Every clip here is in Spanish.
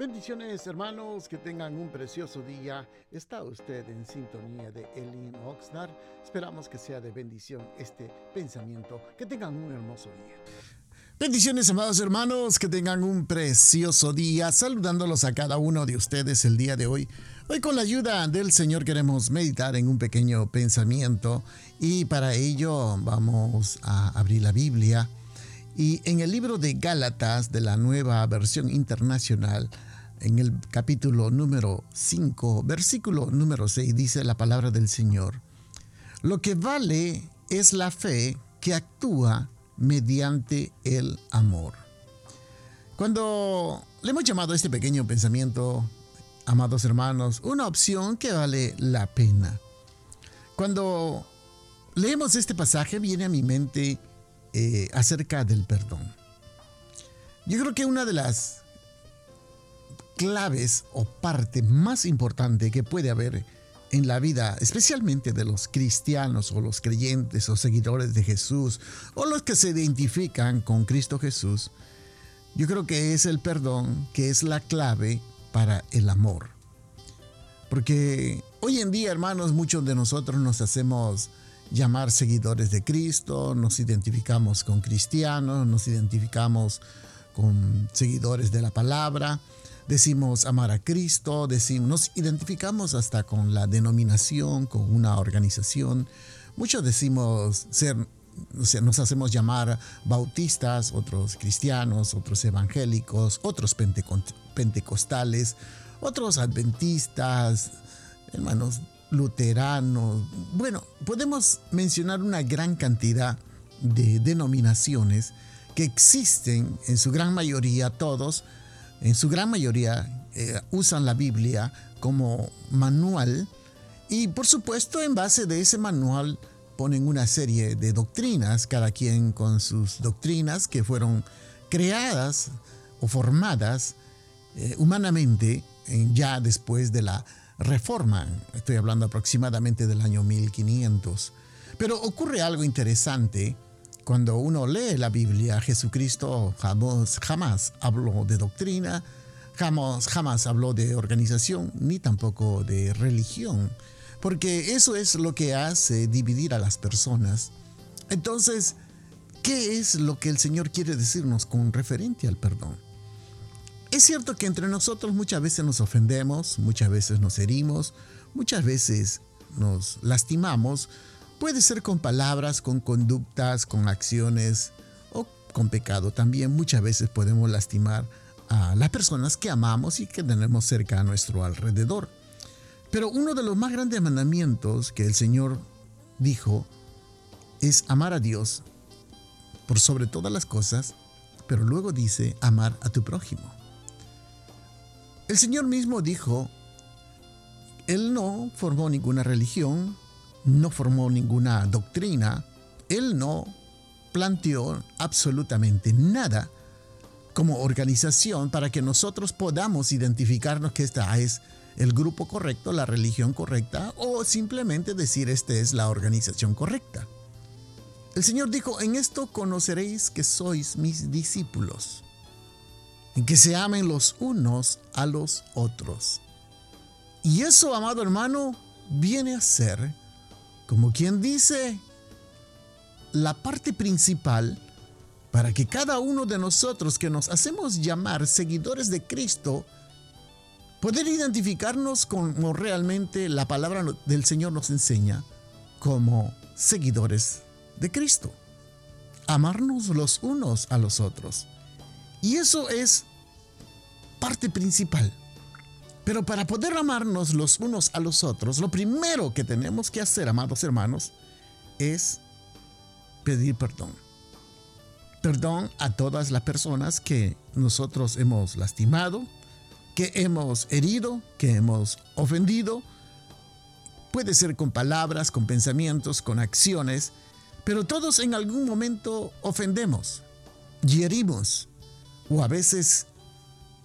Bendiciones hermanos, que tengan un precioso día. Está usted en sintonía de Elin Oxnard. Esperamos que sea de bendición este pensamiento. Que tengan un hermoso día. Bendiciones, amados hermanos, que tengan un precioso día, saludándolos a cada uno de ustedes el día de hoy. Hoy con la ayuda del Señor queremos meditar en un pequeño pensamiento y para ello vamos a abrir la Biblia y en el libro de Gálatas de la nueva versión internacional en el capítulo número 5, versículo número 6, dice la palabra del Señor. Lo que vale es la fe que actúa mediante el amor. Cuando le hemos llamado a este pequeño pensamiento, amados hermanos, una opción que vale la pena. Cuando leemos este pasaje viene a mi mente eh, acerca del perdón. Yo creo que una de las claves o parte más importante que puede haber en la vida, especialmente de los cristianos o los creyentes o seguidores de Jesús o los que se identifican con Cristo Jesús, yo creo que es el perdón que es la clave para el amor. Porque hoy en día, hermanos, muchos de nosotros nos hacemos llamar seguidores de Cristo, nos identificamos con cristianos, nos identificamos con seguidores de la palabra, decimos amar a Cristo, decimos, nos identificamos hasta con la denominación, con una organización. Muchos decimos ser, nos hacemos llamar bautistas, otros cristianos, otros evangélicos, otros pentecostales, otros adventistas, hermanos luteranos. Bueno, podemos mencionar una gran cantidad de denominaciones que existen en su gran mayoría todos en su gran mayoría eh, usan la Biblia como manual y por supuesto en base de ese manual ponen una serie de doctrinas, cada quien con sus doctrinas que fueron creadas o formadas eh, humanamente ya después de la reforma. Estoy hablando aproximadamente del año 1500. Pero ocurre algo interesante cuando uno lee la Biblia, Jesucristo jamás, jamás habló de doctrina, jamás, jamás habló de organización, ni tampoco de religión, porque eso es lo que hace dividir a las personas. Entonces, ¿qué es lo que el Señor quiere decirnos con referente al perdón? Es cierto que entre nosotros muchas veces nos ofendemos, muchas veces nos herimos, muchas veces nos lastimamos, Puede ser con palabras, con conductas, con acciones o con pecado. También muchas veces podemos lastimar a las personas que amamos y que tenemos cerca a nuestro alrededor. Pero uno de los más grandes mandamientos que el Señor dijo es amar a Dios por sobre todas las cosas, pero luego dice amar a tu prójimo. El Señor mismo dijo, Él no formó ninguna religión, no formó ninguna doctrina, él no planteó absolutamente nada como organización para que nosotros podamos identificarnos que esta es el grupo correcto, la religión correcta o simplemente decir esta es la organización correcta. El Señor dijo, en esto conoceréis que sois mis discípulos, en que se amen los unos a los otros. Y eso, amado hermano, viene a ser como quien dice, la parte principal para que cada uno de nosotros que nos hacemos llamar seguidores de Cristo, poder identificarnos como realmente la palabra del Señor nos enseña, como seguidores de Cristo. Amarnos los unos a los otros. Y eso es parte principal. Pero para poder amarnos los unos a los otros, lo primero que tenemos que hacer, amados hermanos, es pedir perdón. Perdón a todas las personas que nosotros hemos lastimado, que hemos herido, que hemos ofendido. Puede ser con palabras, con pensamientos, con acciones, pero todos en algún momento ofendemos, herimos o a veces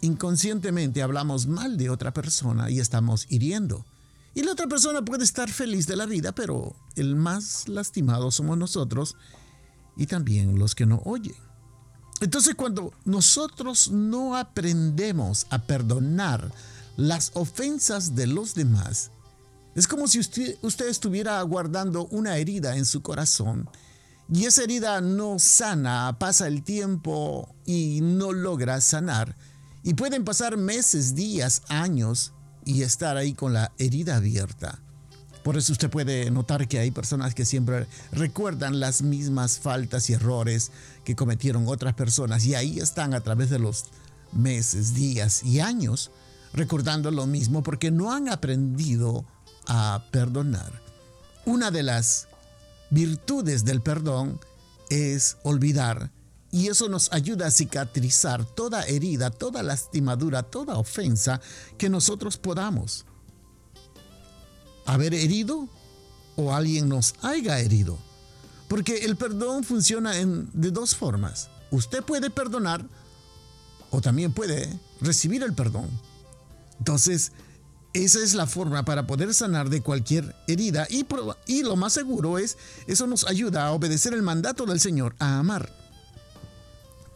inconscientemente hablamos mal de otra persona y estamos hiriendo. Y la otra persona puede estar feliz de la vida, pero el más lastimado somos nosotros y también los que no oyen. Entonces cuando nosotros no aprendemos a perdonar las ofensas de los demás, es como si usted, usted, estuviera guardando una herida en su corazón y esa herida no sana, pasa el tiempo y no logra sanar. Y pueden pasar meses, días, años y estar ahí con la herida abierta. Por eso usted puede notar que hay personas que siempre recuerdan las mismas faltas y errores que cometieron otras personas y ahí están a través de los meses, días y años recordando lo mismo porque no han aprendido a perdonar. Una de las virtudes del perdón es olvidar y eso nos ayuda a cicatrizar toda herida, toda lastimadura, toda ofensa que nosotros podamos haber herido o alguien nos haya herido. Porque el perdón funciona de dos formas. Usted puede perdonar o también puede recibir el perdón. Entonces, esa es la forma para poder sanar de cualquier herida y, y lo más seguro es, eso nos ayuda a obedecer el mandato del Señor, a amar.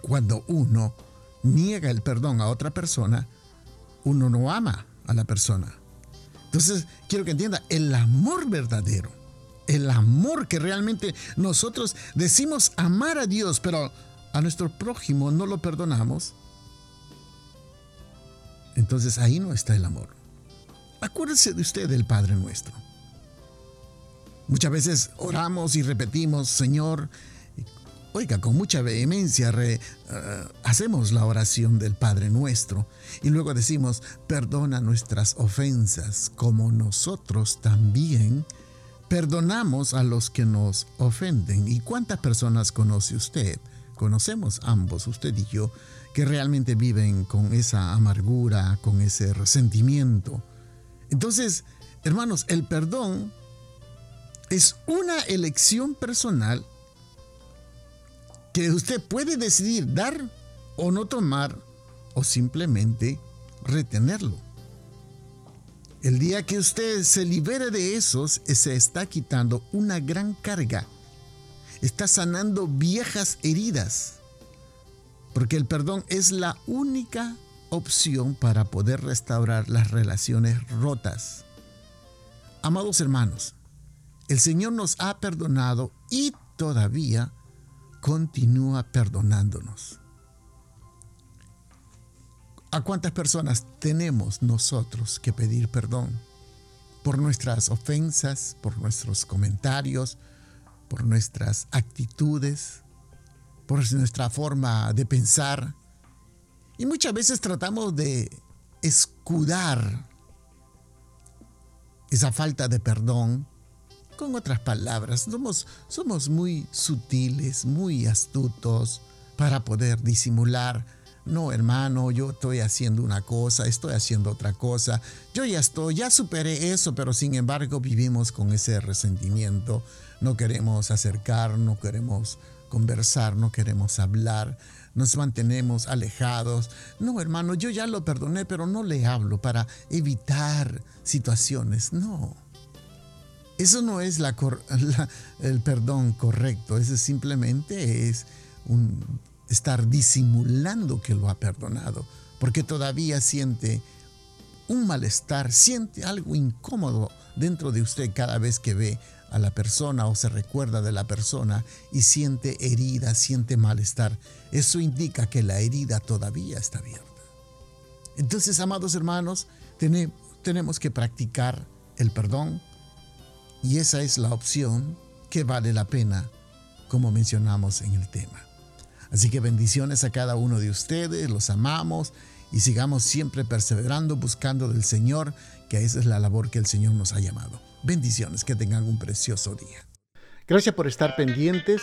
Cuando uno niega el perdón a otra persona, uno no ama a la persona. Entonces, quiero que entienda, el amor verdadero, el amor que realmente nosotros decimos amar a Dios, pero a nuestro prójimo no lo perdonamos, entonces ahí no está el amor. Acuérdese de usted del Padre nuestro. Muchas veces oramos y repetimos, Señor, Oiga, con mucha vehemencia eh, hacemos la oración del Padre nuestro y luego decimos, perdona nuestras ofensas como nosotros también perdonamos a los que nos ofenden. ¿Y cuántas personas conoce usted? Conocemos ambos, usted y yo, que realmente viven con esa amargura, con ese resentimiento. Entonces, hermanos, el perdón es una elección personal usted puede decidir dar o no tomar o simplemente retenerlo. El día que usted se libere de esos, se está quitando una gran carga. Está sanando viejas heridas. Porque el perdón es la única opción para poder restaurar las relaciones rotas. Amados hermanos, el Señor nos ha perdonado y todavía continúa perdonándonos. ¿A cuántas personas tenemos nosotros que pedir perdón? Por nuestras ofensas, por nuestros comentarios, por nuestras actitudes, por nuestra forma de pensar. Y muchas veces tratamos de escudar esa falta de perdón con otras palabras, somos, somos muy sutiles, muy astutos para poder disimular. No, hermano, yo estoy haciendo una cosa, estoy haciendo otra cosa. Yo ya estoy, ya superé eso, pero sin embargo vivimos con ese resentimiento. No queremos acercar, no queremos conversar, no queremos hablar, nos mantenemos alejados. No, hermano, yo ya lo perdoné, pero no le hablo para evitar situaciones. No. Eso no es el perdón correcto, eso simplemente es un, estar disimulando que lo ha perdonado, porque todavía siente un malestar, siente algo incómodo dentro de usted cada vez que ve a la persona o se recuerda de la persona y siente herida, siente malestar. Eso indica que la herida todavía está abierta. Entonces, amados hermanos, tenemos que practicar el perdón, y esa es la opción que vale la pena, como mencionamos en el tema. Así que bendiciones a cada uno de ustedes, los amamos y sigamos siempre perseverando, buscando del Señor, que esa es la labor que el Señor nos ha llamado. Bendiciones, que tengan un precioso día. Gracias por estar pendientes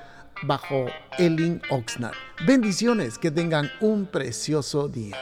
bajo Elin Oxnard. Bendiciones, que tengan un precioso día.